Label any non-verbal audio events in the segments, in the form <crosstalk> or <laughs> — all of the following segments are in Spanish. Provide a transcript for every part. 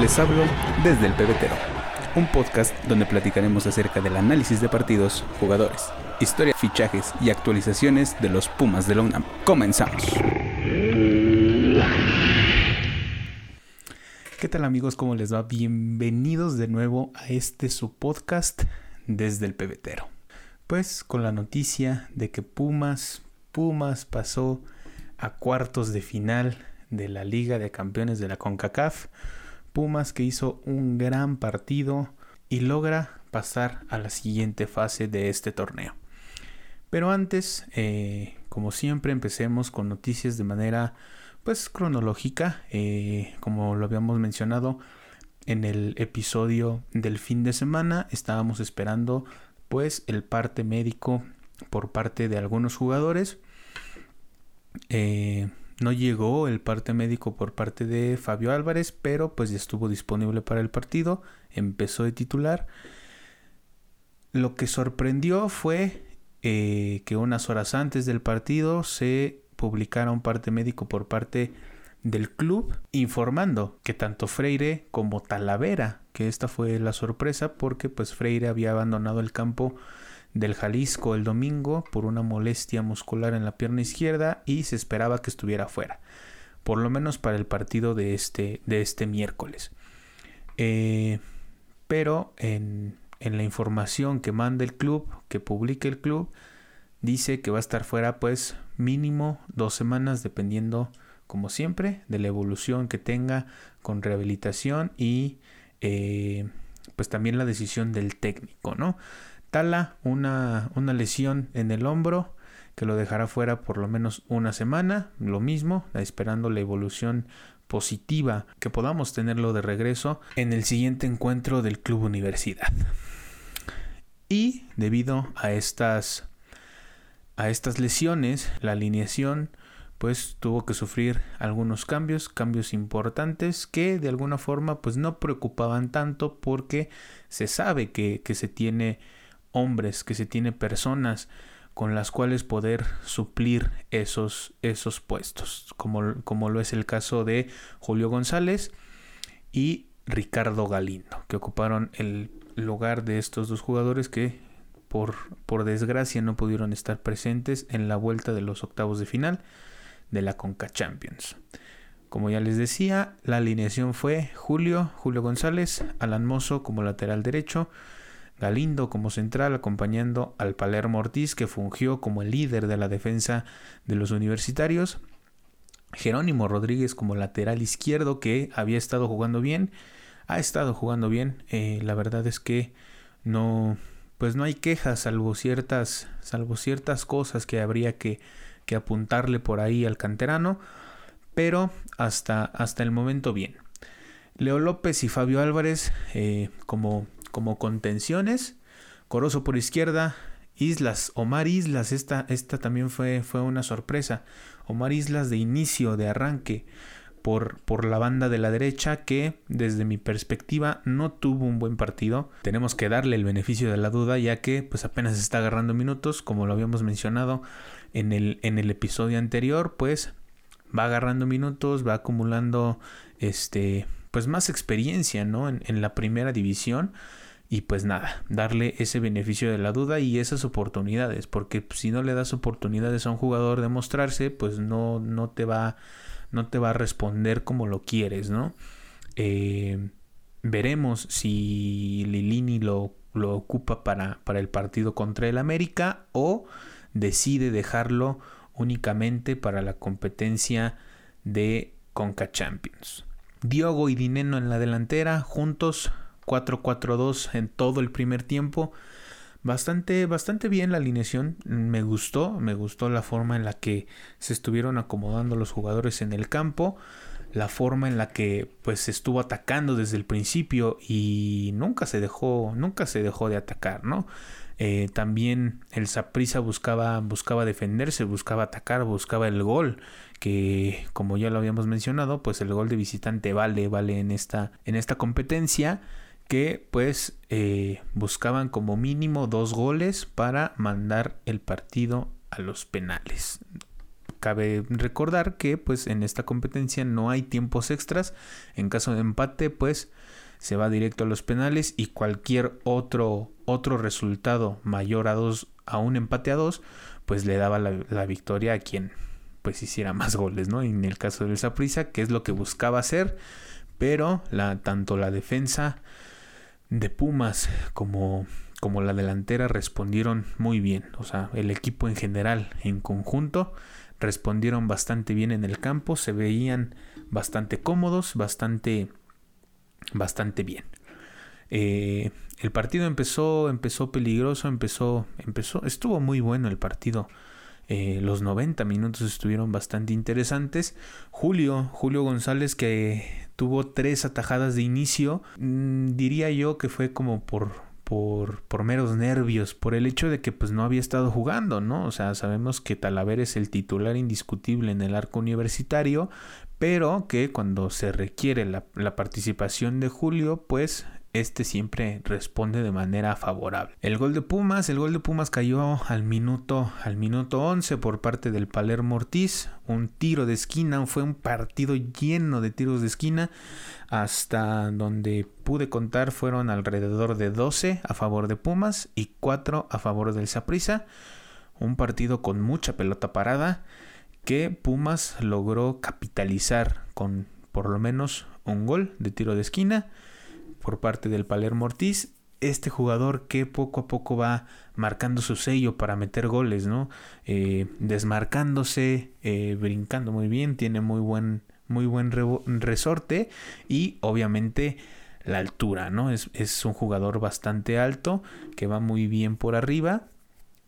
Les hablo desde el pebetero, un podcast donde platicaremos acerca del análisis de partidos, jugadores, historia, fichajes y actualizaciones de los Pumas de la UNAM. Comenzamos. ¿Qué tal amigos? ¿Cómo les va? Bienvenidos de nuevo a este su podcast desde el pebetero. Pues con la noticia de que Pumas, Pumas pasó a cuartos de final de la Liga de Campeones de la CONCACAF. Pumas que hizo un gran partido y logra pasar a la siguiente fase de este torneo. Pero antes, eh, como siempre, empecemos con noticias de manera pues cronológica, eh, como lo habíamos mencionado en el episodio del fin de semana, estábamos esperando pues el parte médico por parte de algunos jugadores. Eh, no llegó el parte médico por parte de Fabio Álvarez, pero pues estuvo disponible para el partido, empezó de titular. Lo que sorprendió fue eh, que unas horas antes del partido se publicara un parte médico por parte del club informando que tanto Freire como Talavera, que esta fue la sorpresa porque pues Freire había abandonado el campo del Jalisco el domingo por una molestia muscular en la pierna izquierda y se esperaba que estuviera fuera, por lo menos para el partido de este, de este miércoles. Eh, pero en, en la información que manda el club, que publica el club, dice que va a estar fuera pues mínimo dos semanas dependiendo como siempre de la evolución que tenga con rehabilitación y eh, pues también la decisión del técnico, ¿no? Tala, una, una lesión en el hombro que lo dejará fuera por lo menos una semana, lo mismo, esperando la evolución positiva que podamos tenerlo de regreso en el siguiente encuentro del Club Universidad. Y debido a estas a estas lesiones, la alineación pues tuvo que sufrir algunos cambios, cambios importantes que de alguna forma pues no preocupaban tanto porque se sabe que, que se tiene hombres, que se tiene personas con las cuales poder suplir esos, esos puestos, como, como lo es el caso de Julio González y Ricardo Galindo, que ocuparon el lugar de estos dos jugadores que por, por desgracia no pudieron estar presentes en la vuelta de los octavos de final de la Conca Champions. Como ya les decía, la alineación fue Julio, Julio González, Alan Mozo como lateral derecho, Galindo como central acompañando al Palermo Ortiz que fungió como el líder de la defensa de los universitarios. Jerónimo Rodríguez como lateral izquierdo que había estado jugando bien. Ha estado jugando bien. Eh, la verdad es que no, pues no hay quejas salvo ciertas, salvo ciertas cosas que habría que, que apuntarle por ahí al canterano. Pero hasta, hasta el momento bien. Leo López y Fabio Álvarez eh, como como contenciones. Corozo por izquierda, Islas, Omar Islas, esta, esta también fue, fue una sorpresa. Omar Islas de inicio, de arranque por, por la banda de la derecha que desde mi perspectiva no tuvo un buen partido. Tenemos que darle el beneficio de la duda ya que pues apenas está agarrando minutos como lo habíamos mencionado en el, en el episodio anterior pues va agarrando minutos, va acumulando este pues más experiencia ¿no? en, en la primera división y pues nada, darle ese beneficio de la duda y esas oportunidades, porque si no le das oportunidades a un jugador de mostrarse, pues no, no, te, va, no te va a responder como lo quieres, ¿no? Eh, veremos si Lilini lo, lo ocupa para, para el partido contra el América o decide dejarlo únicamente para la competencia de Conca Champions. Diogo y Dineno en la delantera, juntos 4-4-2 en todo el primer tiempo. Bastante, bastante bien la alineación. Me gustó, me gustó la forma en la que se estuvieron acomodando los jugadores en el campo. La forma en la que pues se estuvo atacando desde el principio y nunca se dejó, nunca se dejó de atacar, ¿no? Eh, también el Saprisa buscaba, buscaba defenderse, buscaba atacar, buscaba el gol, que como ya lo habíamos mencionado, pues el gol de visitante vale, vale en esta, en esta competencia que pues eh, buscaban como mínimo dos goles para mandar el partido a los penales. cabe recordar que pues en esta competencia no hay tiempos extras. En caso de empate pues se va directo a los penales y cualquier otro, otro resultado mayor a dos, a un empate a dos, pues le daba la, victoria a quien pues hiciera más goles, ¿no? En el caso del Saprissa, que es lo que buscaba hacer, pero la, tanto la defensa de Pumas como, como la delantera respondieron muy bien, o sea, el equipo en general, en conjunto, respondieron bastante bien en el campo, se veían bastante cómodos, bastante bastante bien. Eh, el partido empezó, empezó peligroso, empezó, empezó, estuvo muy bueno el partido. Eh, los 90 minutos estuvieron bastante interesantes. Julio, Julio González que tuvo tres atajadas de inicio, mm, diría yo que fue como por, por, por, meros nervios, por el hecho de que pues no había estado jugando, ¿no? O sea, sabemos que Talaver es el titular indiscutible en el arco universitario, pero que cuando se requiere la, participación de Julio, pues este siempre responde de manera favorable. El gol de Pumas, el gol de Pumas cayó al minuto al minuto 11 por parte del Palermo Ortiz, un tiro de esquina, fue un partido lleno de tiros de esquina, hasta donde pude contar fueron alrededor de 12 a favor de Pumas y 4 a favor del Saprissa, un partido con mucha pelota parada que Pumas logró capitalizar con por lo menos un gol de tiro de esquina por parte del Palermo Ortiz. Este jugador que poco a poco va marcando su sello para meter goles, ¿no? Eh, desmarcándose, eh, brincando muy bien, tiene muy buen, muy buen resorte y obviamente la altura, ¿no? Es, es un jugador bastante alto que va muy bien por arriba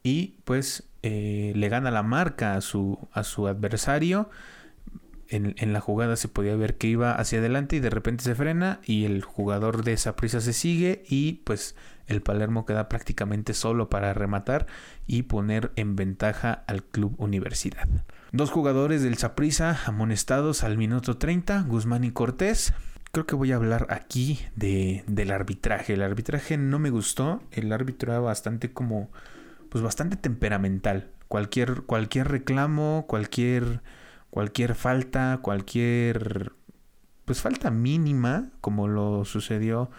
y pues eh, le gana la marca a su, a su adversario. En, la jugada se podía ver que iba hacia adelante y de repente se frena y el jugador de esa prisa se sigue y pues el Palermo queda prácticamente solo para rematar y poner en ventaja al club Universidad. Dos jugadores del Saprissa amonestados al minuto 30, Guzmán y Cortés. Creo que voy a hablar aquí de, del arbitraje. El arbitraje no me gustó. El árbitro era bastante como pues bastante temperamental. Cualquier, cualquier reclamo, cualquier, cualquier falta, cualquier pues falta mínima, como lo sucedió,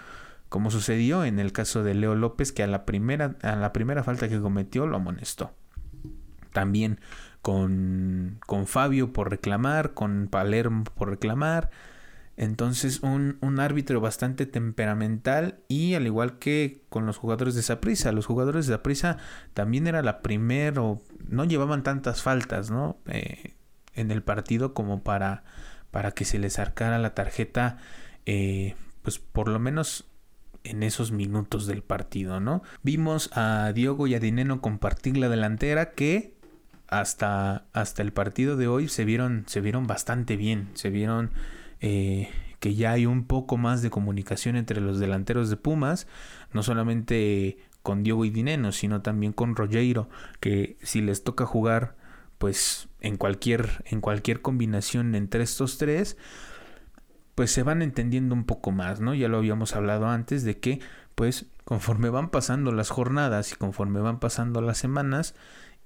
como sucedió en el caso de Leo López, que a la primera, a la primera falta que cometió lo amonestó. También con, con Fabio por reclamar, con Palermo por reclamar, entonces un, árbitro bastante temperamental y al igual que con los jugadores de Saprisa, los jugadores de Saprisa también era la primera no llevaban tantas faltas ¿no? Eh, en el partido como para, para que se les arcara la tarjeta eh, pues por lo menos en esos minutos del partido, ¿no? Vimos a Diogo y a Dineno compartir la delantera que hasta, hasta el partido de hoy se vieron, se vieron bastante bien, se vieron eh, que ya hay un poco más de comunicación entre los delanteros de Pumas, no solamente con Diogo y Dineno, sino también con Rogero, que si les toca jugar pues en cualquier en cualquier combinación entre estos tres, pues se van entendiendo un poco más, ¿no? Ya lo habíamos hablado antes de que pues conforme van pasando las jornadas y conforme van pasando las semanas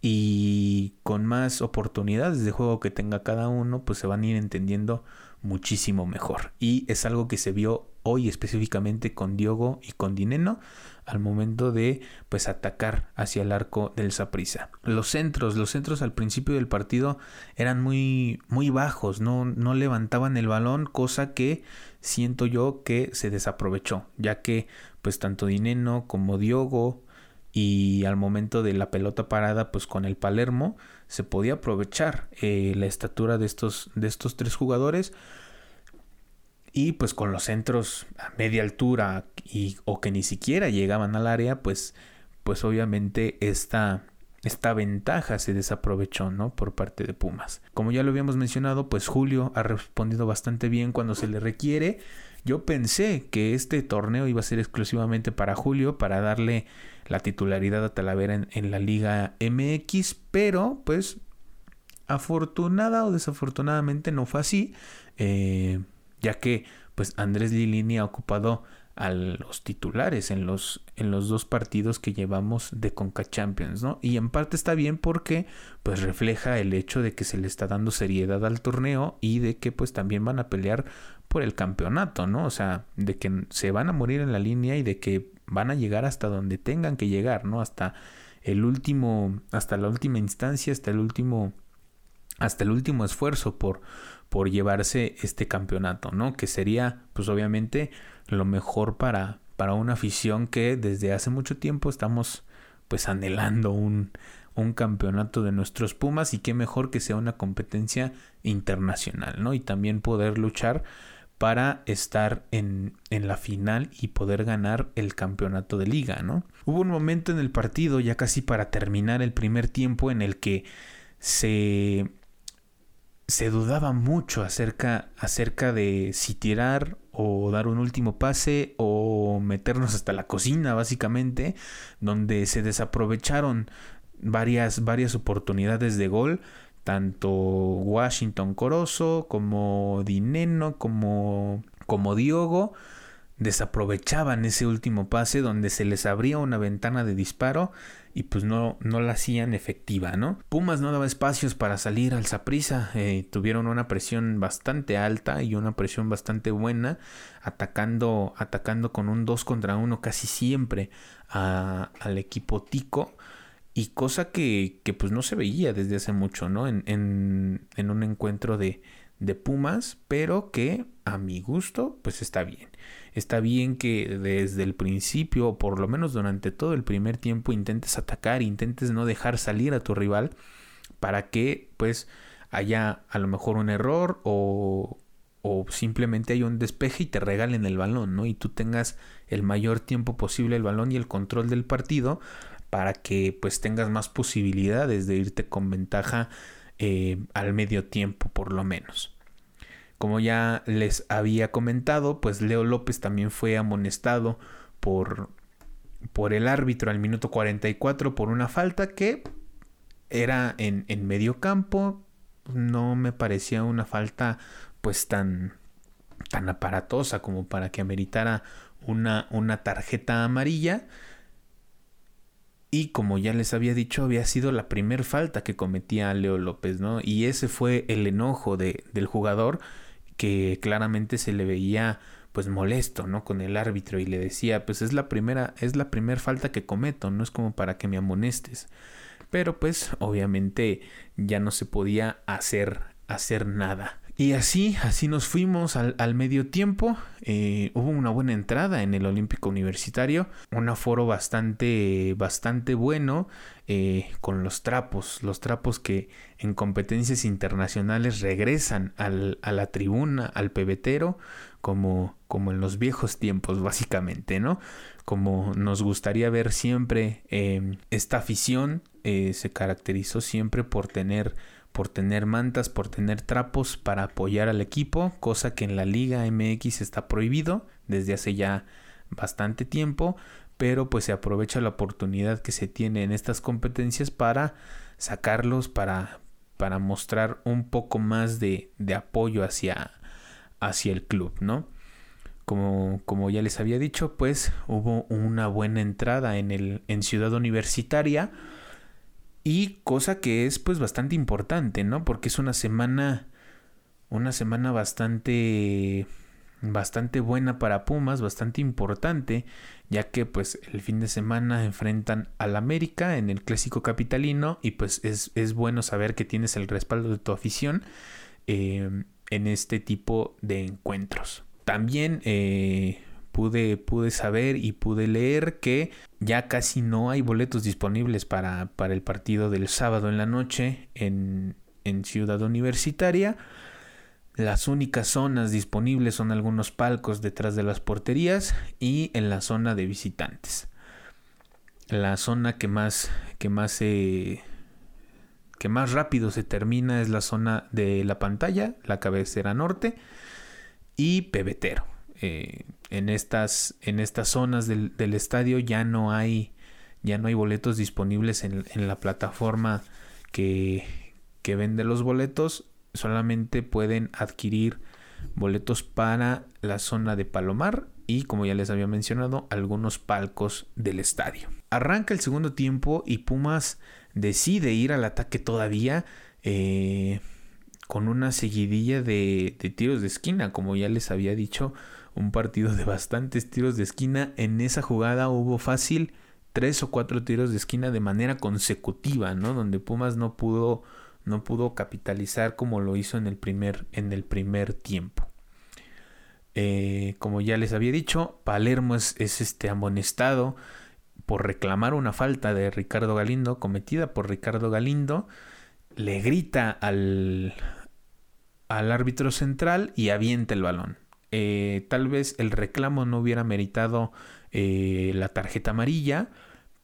y con más oportunidades de juego que tenga cada uno, pues se van a ir entendiendo muchísimo mejor. Y es algo que se vio hoy específicamente con Diogo y con Dineno al momento de pues atacar hacia el arco del Saprisa. Los centros, los centros al principio del partido eran muy muy bajos, no, no levantaban el balón, cosa que siento yo que se desaprovechó, ya que pues tanto Dineno como Diogo y al momento de la pelota parada pues con el Palermo se podía aprovechar eh, la estatura de estos, de estos tres jugadores y pues con los centros a media altura y, o que ni siquiera llegaban al área pues, pues obviamente esta, esta ventaja se desaprovechó ¿no? por parte de Pumas. Como ya lo habíamos mencionado pues Julio ha respondido bastante bien cuando se le requiere. Yo pensé que este torneo iba a ser exclusivamente para Julio para darle la titularidad a Talavera en, la Liga MX, pero pues afortunada o desafortunadamente no fue así, eh, ya que pues Andrés Lilini ha ocupado a los titulares en los, en los dos partidos que llevamos de Conca Champions, ¿no? Y en parte está bien porque pues refleja el hecho de que se le está dando seriedad al torneo y de que pues también van a pelear por el campeonato, ¿no? O sea, de que se van a morir en la línea y de que van a llegar hasta donde tengan que llegar, ¿no? Hasta el último, hasta la última instancia, hasta el último, hasta el último esfuerzo por, por llevarse este campeonato, ¿no? Que sería, pues obviamente, lo mejor para, para una afición que desde hace mucho tiempo estamos pues anhelando un, un campeonato de nuestros Pumas y qué mejor que sea una competencia internacional, ¿no? Y también poder luchar para estar en, en, la final y poder ganar el campeonato de liga, ¿no? Hubo un momento en el partido, ya casi para terminar el primer tiempo, en el que se, se dudaba mucho acerca, acerca de si tirar o dar un último pase o meternos hasta la cocina básicamente, donde se desaprovecharon varias, varias oportunidades de gol, tanto Washington Corozo como Dineno como, como Diogo desaprovechaban ese último pase donde se les abría una ventana de disparo y pues no, no la hacían efectiva, ¿no? Pumas no daba espacios para salir al Saprisa, eh, tuvieron una presión bastante alta y una presión bastante buena, atacando, atacando con un 2 contra 1 casi siempre al equipo Tico. Y cosa que, que, pues no se veía desde hace mucho, ¿no? En, en un encuentro de, de Pumas, pero que a mi gusto pues está bien. Está bien que desde el principio, o por lo menos durante todo el primer tiempo, intentes atacar, intentes no dejar salir a tu rival para que pues haya a lo mejor un error o, o simplemente haya un despeje y te regalen el balón, ¿no? Y tú tengas el mayor tiempo posible el balón y el control del partido para que pues tengas más posibilidades de irte con ventaja eh, al medio tiempo por lo menos. Como ya les había comentado, pues Leo López también fue amonestado por, por el árbitro al minuto 44 por una falta que era en, en medio campo. No me parecía una falta pues tan, tan aparatosa como para que ameritara una, una tarjeta amarilla. Y como ya les había dicho, había sido la primer falta que cometía Leo López, ¿no? Y ese fue el enojo de, del jugador que claramente se le veía pues molesto, ¿no? Con el árbitro y le decía, pues es la primera, es la primera falta que cometo, no es como para que me amonestes. Pero pues obviamente ya no se podía hacer, hacer nada. Y así, así nos fuimos al, medio tiempo. Eh, hubo una buena entrada en el Olímpico Universitario, un aforo bastante, bastante bueno eh, con los trapos, los trapos que en competencias internacionales regresan al, a la tribuna, al pebetero, como, como en los viejos tiempos, básicamente, ¿no? Como nos gustaría ver siempre, eh, esta afición se caracterizó siempre por tener por tener mantas, por tener trapos para apoyar al equipo, cosa que en la Liga MX está prohibido desde hace ya bastante tiempo, pero pues se aprovecha la oportunidad que se tiene en estas competencias para sacarlos, para, para mostrar un poco más de, de apoyo hacia, hacia el club, ¿no? Como, como, ya les había dicho, pues hubo una buena entrada en, el, en Ciudad Universitaria y cosa que es pues bastante importante, ¿no? Porque es una semana, una semana bastante, bastante buena para Pumas, bastante importante, ya que pues el fin de semana enfrentan al América en el clásico capitalino y pues es, es bueno saber que tienes el respaldo de tu afición eh, en este tipo de encuentros. También eh, pude, pude saber y pude leer que ya casi no hay boletos disponibles para, para el partido del sábado en la noche en, en Ciudad Universitaria. Las únicas zonas disponibles son algunos palcos detrás de las porterías y en la zona de visitantes. La zona que más que más que más rápido se termina es la zona de la pantalla, la cabecera norte y pebetero. Eh, en, estas, en estas zonas del, estadio ya no hay ya no hay boletos disponibles en, la plataforma que, que, vende los boletos solamente pueden adquirir boletos para la zona de Palomar y como ya les había mencionado algunos palcos del estadio. Arranca el segundo tiempo y Pumas decide ir al ataque todavía eh, con una seguidilla de, de tiros de esquina como ya les había dicho un partido de bastantes tiros de esquina en esa jugada hubo fácil tres o cuatro tiros de esquina de manera consecutiva, ¿no? Donde Pumas no pudo, no pudo capitalizar como lo hizo en el primer, en el primer tiempo. Eh, como ya les había dicho, Palermo es, este amonestado por reclamar una falta de Ricardo Galindo, cometida por Ricardo Galindo, le grita al, al árbitro central y avienta el balón. Eh, tal vez el reclamo no hubiera meritado eh, la tarjeta amarilla,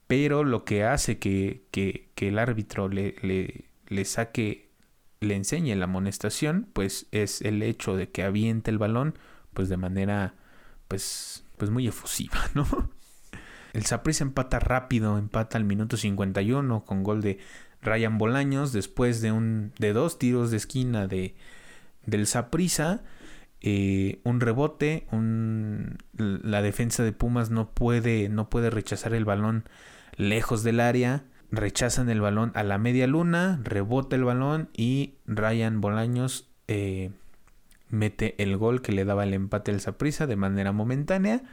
pero lo que hace que, el árbitro le, le, saque, le enseñe la amonestación, pues es el hecho de que aviente el balón, pues de manera, pues, pues muy efusiva, <laughs> ¿no? El Saprissa empata rápido, empata al minuto 51 con gol de Ryan Bolaños después de un de dos tiros de esquina de del Saprissa, eh, un rebote, la defensa de Pumas no puede no puede rechazar el balón lejos del área, rechazan el balón a la media luna, rebota el balón y Ryan Bolaños eh, mete el gol que le daba el empate al Saprisa de manera momentánea.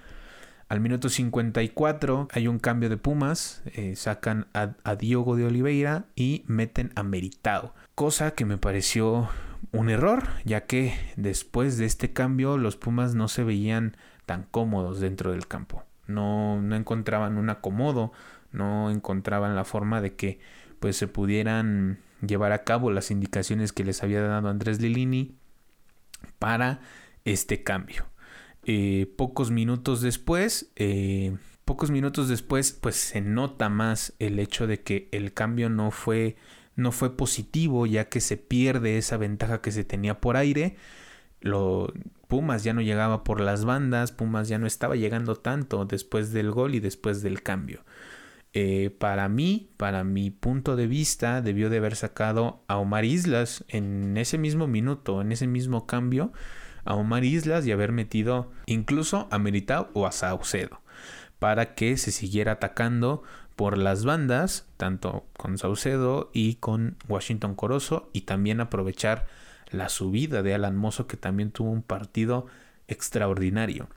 Al minuto 54 hay un cambio de Pumas, eh, sacan a, a, Diogo de Oliveira y meten a Meritao, cosa que me pareció un error, ya que después de este cambio los Pumas no se veían tan cómodos dentro del campo, no, no encontraban un acomodo, no encontraban la forma de que pues se pudieran llevar a cabo las indicaciones que les había dado Andrés Lilini para este cambio. Eh, pocos minutos después, eh, pocos minutos después, pues se nota más el hecho de que el cambio no fue, no fue positivo, ya que se pierde esa ventaja que se tenía por aire. Lo, Pumas ya no llegaba por las bandas, Pumas ya no estaba llegando tanto después del gol y después del cambio. Eh, para mí, para mi punto de vista, debió de haber sacado a Omar Islas en ese mismo minuto, en ese mismo cambio, a Omar Islas y haber metido incluso a Meritao o a Saucedo, para que se siguiera atacando por las bandas, tanto con Saucedo y con Washington Corozo, y también aprovechar la subida de Alan Mozo, que también tuvo un partido extraordinario.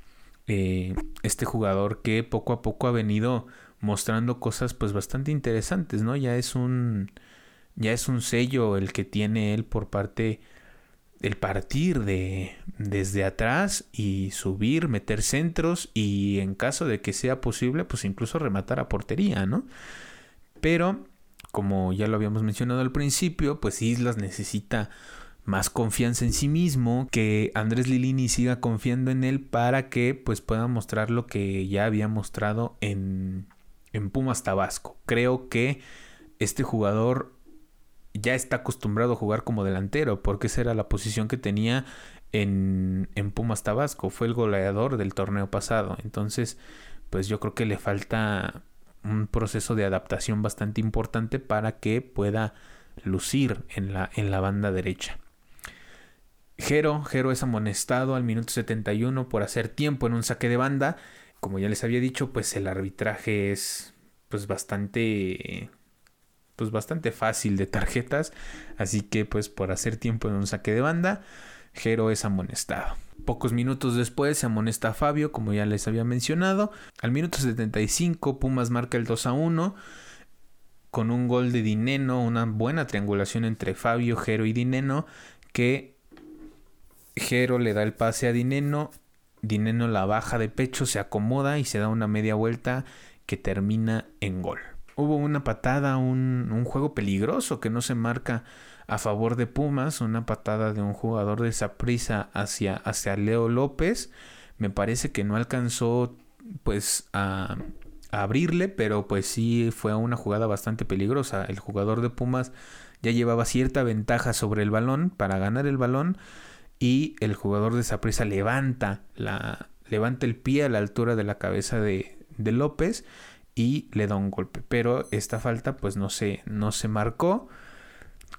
Eh, este jugador que poco a poco ha venido mostrando cosas pues bastante interesantes, ¿no? Ya es un ya es un sello el que tiene él por parte el partir de desde atrás y subir, meter centros y en caso de que sea posible, pues incluso rematar a portería, ¿no? Pero como ya lo habíamos mencionado al principio, pues Islas necesita más confianza en sí mismo, que Andrés Lilini siga confiando en él para que pues pueda mostrar lo que ya había mostrado en en Pumas Tabasco. Creo que este jugador ya está acostumbrado a jugar como delantero, porque esa era la posición que tenía en, en Pumas Tabasco. Fue el goleador del torneo pasado. Entonces, pues yo creo que le falta un proceso de adaptación bastante importante para que pueda lucir en la, en la banda derecha. Jero, Jero es amonestado al minuto 71 por hacer tiempo en un saque de banda como ya les había dicho, pues el arbitraje es pues bastante pues bastante fácil de tarjetas, así que pues por hacer tiempo en un saque de banda, Jero es amonestado. Pocos minutos después se amonesta a Fabio, como ya les había mencionado. Al minuto 75 Pumas marca el 2 a 1 con un gol de Dineno, una buena triangulación entre Fabio, Jero y Dineno, que Jero le da el pase a Dineno Dineno la baja de pecho, se acomoda y se da una media vuelta que termina en gol. Hubo una patada, un, juego peligroso que no se marca a favor de Pumas, una patada de un jugador de Saprisa hacia, hacia Leo López. Me parece que no alcanzó pues a, abrirle, pero pues sí fue una jugada bastante peligrosa. El jugador de Pumas ya llevaba cierta ventaja sobre el balón para ganar el balón y el jugador de Saprissa levanta, la, levanta el pie a la altura de la cabeza de, de, López y le da un golpe. Pero esta falta pues no se, no se marcó.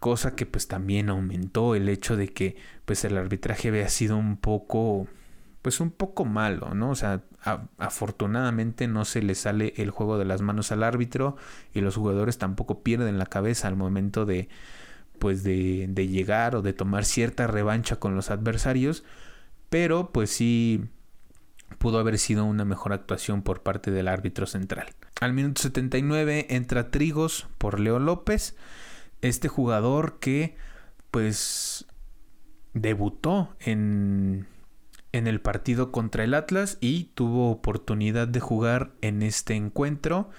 cosa que pues también aumentó el hecho de que pues el arbitraje había sido un poco pues un poco malo, ¿no? O sea, afortunadamente no se le sale el juego de las manos al árbitro y los jugadores tampoco pierden la cabeza al momento de pues de, de llegar o de tomar cierta revancha con los adversarios, pero pues sí pudo haber sido una mejor actuación por parte del árbitro central. Al minuto 79 entra Trigos por Leo López, este jugador que pues debutó en, en el partido contra el Atlas y tuvo oportunidad de jugar en este encuentro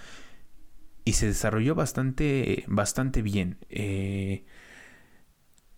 y se desarrolló bastante, bastante bien. Eh,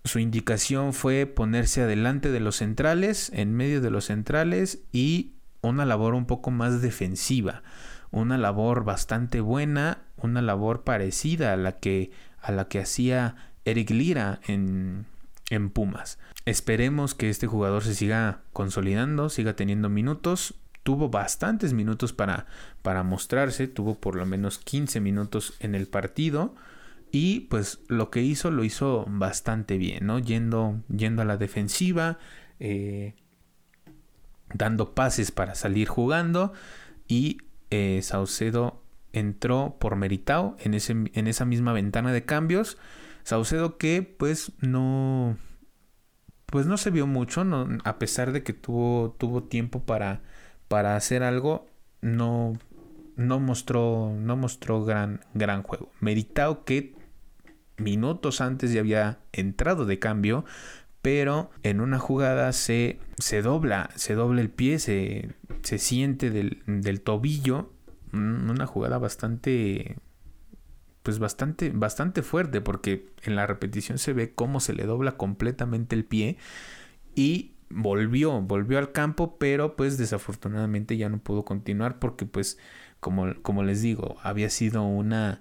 su indicación fue ponerse adelante de los centrales, en medio de los centrales y una labor un poco más defensiva, una labor bastante buena, una labor parecida a la que, a la que hacía Eric Lira en, en Pumas. Esperemos que este jugador se siga consolidando, siga teniendo minutos. Tuvo bastantes minutos para, para mostrarse, tuvo por lo menos 15 minutos en el partido. Y pues lo que hizo lo hizo bastante bien, ¿no? Yendo, yendo a la defensiva, eh, dando pases para salir jugando y eh, Saucedo entró por Meritao en, ese, en esa misma ventana de cambios. Saucedo que pues no pues no se vio mucho, no, a pesar de que tuvo, tuvo tiempo para, para hacer algo, no, no mostró, no mostró gran, gran juego. Meritao que minutos antes ya había entrado de cambio, pero en una jugada se, se dobla, se dobla el pie, se, se siente del, del, tobillo, mm, una jugada bastante, pues bastante, bastante fuerte, porque en la repetición se ve cómo se le dobla completamente el pie y volvió, volvió al campo, pero pues desafortunadamente ya no pudo continuar porque pues como, como les digo, había sido una,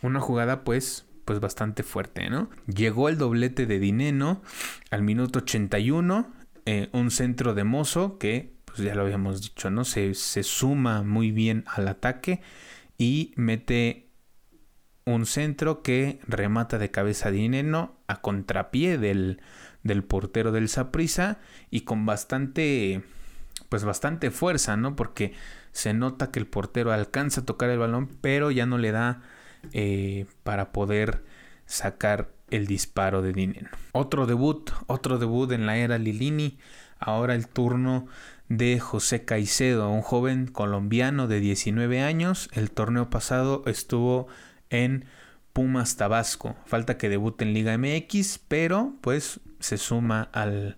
una jugada pues pues bastante fuerte, ¿no? Llegó el doblete de Dineno al minuto 81, eh, un centro de Mozo que, pues ya lo habíamos dicho, ¿no? Se, se suma muy bien al ataque y mete un centro que remata de cabeza a Dineno a contrapié del, del portero del Saprisa y con bastante pues bastante fuerza, ¿no? Porque se nota que el portero alcanza a tocar el balón, pero ya no le da eh, para poder sacar el disparo de dinero. Otro debut, otro debut en la era Lilini. Ahora el turno de José Caicedo, un joven colombiano de 19 años. El torneo pasado estuvo en Pumas Tabasco. Falta que debute en Liga MX, pero pues se suma al,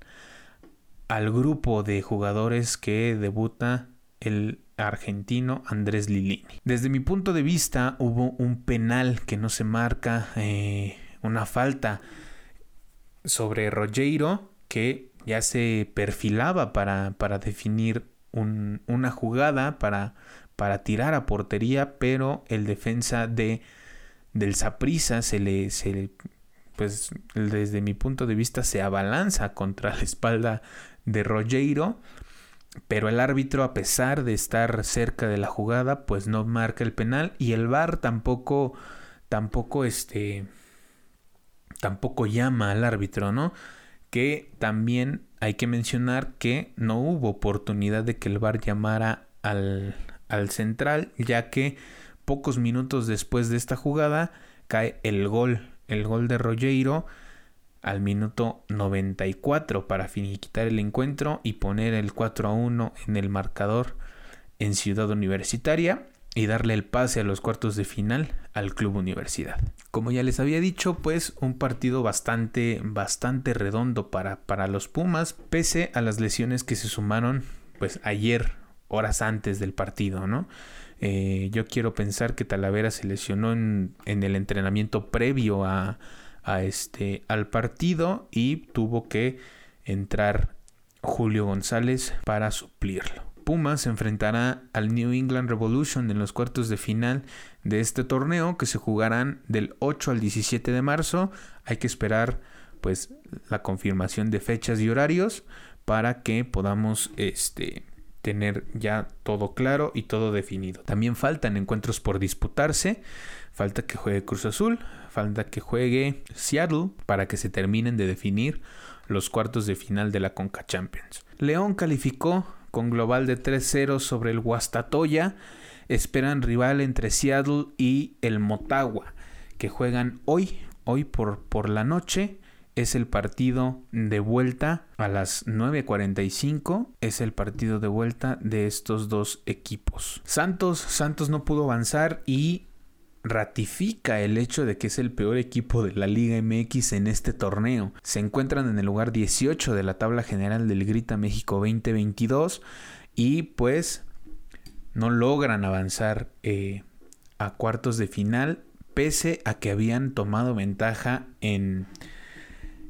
al grupo de jugadores que debuta el argentino Andrés Lilini. Desde mi punto de vista hubo un penal que no se marca, eh, una falta sobre Rogero que ya se perfilaba para, para definir una jugada para, para tirar a portería, pero el defensa de del Saprisa se le, pues desde mi punto de vista se abalanza contra la espalda de Rogero pero el árbitro, a pesar de estar cerca de la jugada, pues no marca el penal y el VAR tampoco, tampoco este, tampoco llama al árbitro, ¿no? Que también hay que mencionar que no hubo oportunidad de que el VAR llamara al, al central, ya que pocos minutos después de esta jugada cae el gol, el gol de Rogero al minuto 94 para finiquitar el encuentro y poner el 4 a 1 en el marcador en Ciudad Universitaria y darle el pase a los cuartos de final al Club Universidad. Como ya les había dicho, pues un partido bastante, bastante redondo para, para los Pumas, pese a las lesiones que se sumaron pues ayer, horas antes del partido, ¿no? Eh, yo quiero pensar que Talavera se lesionó en, en el entrenamiento previo a, a este, al partido y tuvo que entrar Julio González para suplirlo. Pumas se enfrentará al New England Revolution en los cuartos de final de este torneo que se jugarán del 8 al 17 de marzo. Hay que esperar pues la confirmación de fechas y horarios para que podamos este tener ya todo claro y todo definido. También faltan encuentros por disputarse. Falta que juegue Cruz Azul, falta que juegue Seattle para que se terminen de definir los cuartos de final de la Conca Champions. León calificó con global de 3-0 sobre el Guastatoya. Esperan rival entre Seattle y el Motagua, que juegan hoy, hoy por, por la noche. Es el partido de vuelta a las 9.45. Es el partido de vuelta de estos dos equipos. Santos, Santos no pudo avanzar y ratifica el hecho de que es el peor equipo de la Liga MX en este torneo. Se encuentran en el lugar 18 de la tabla general del Grita México 2022 y pues no logran avanzar eh, a cuartos de final pese a que habían tomado ventaja en,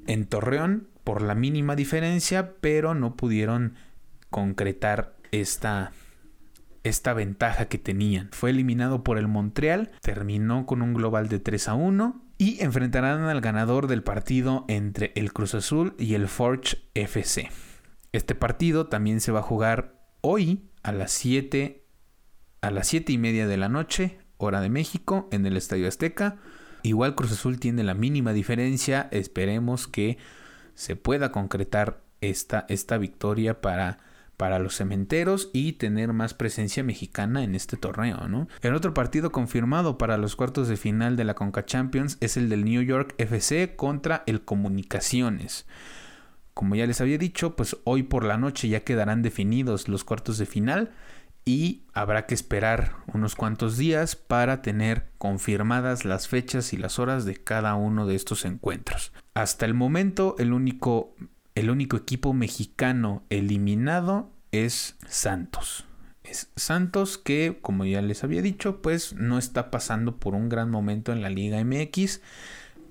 en Torreón por la mínima diferencia pero no pudieron concretar esta esta ventaja que tenían. Fue eliminado por el Montreal, terminó con un global de 3 a 1 y enfrentarán al ganador del partido entre el Cruz Azul y el Forge FC. Este partido también se va a jugar hoy a las 7 a las 7 y media de la noche, hora de México, en el Estadio Azteca. Igual Cruz Azul tiene la mínima diferencia. Esperemos que se pueda concretar esta, esta victoria para para los cementeros y tener más presencia mexicana en este torneo, ¿no? El otro partido confirmado para los cuartos de final de la Conca Champions es el del New York FC contra el Comunicaciones. Como ya les había dicho, pues hoy por la noche ya quedarán definidos los cuartos de final y habrá que esperar unos cuantos días para tener confirmadas las fechas y las horas de cada uno de estos encuentros. Hasta el momento el único el único equipo mexicano eliminado es Santos. Es Santos que, como ya les había dicho, pues no está pasando por un gran momento en la Liga MX,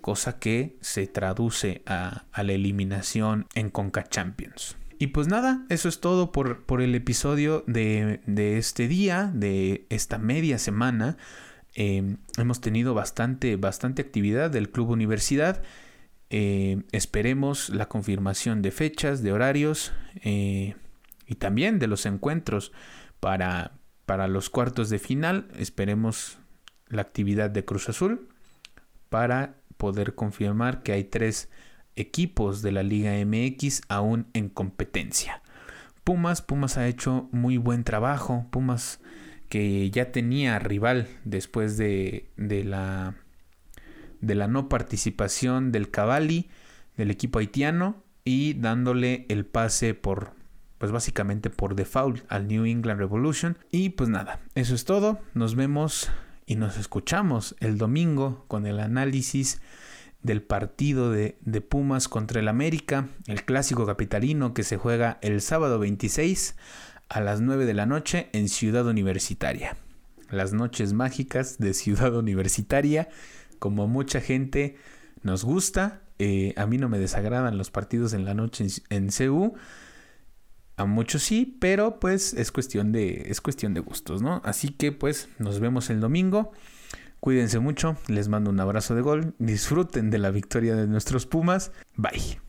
cosa que se traduce a, la eliminación en Conca Champions. Y pues nada, eso es todo por, por el episodio de, este día, de esta media semana. Eh, hemos tenido bastante, bastante actividad del Club Universidad. Eh, esperemos la confirmación de fechas, de horarios eh, y también de los encuentros para, para los cuartos de final. Esperemos la actividad de Cruz Azul para poder confirmar que hay tres equipos de la Liga MX aún en competencia. Pumas, Pumas ha hecho muy buen trabajo. Pumas que ya tenía rival después de, de la de la no participación del Cavalli, del equipo haitiano, y dándole el pase por, pues básicamente por default al New England Revolution. Y pues nada, eso es todo. Nos vemos y nos escuchamos el domingo con el análisis del partido de, de, Pumas contra el América, el clásico capitalino que se juega el sábado 26 a las 9 de la noche en Ciudad Universitaria. Las noches mágicas de Ciudad Universitaria como mucha gente nos gusta. Eh, a mí no me desagradan los partidos en la noche en, CU. A muchos sí, pero pues es cuestión de es cuestión de gustos, ¿no? Así que pues nos vemos el domingo. Cuídense mucho, les mando un abrazo de gol, disfruten de la victoria de nuestros Pumas. Bye.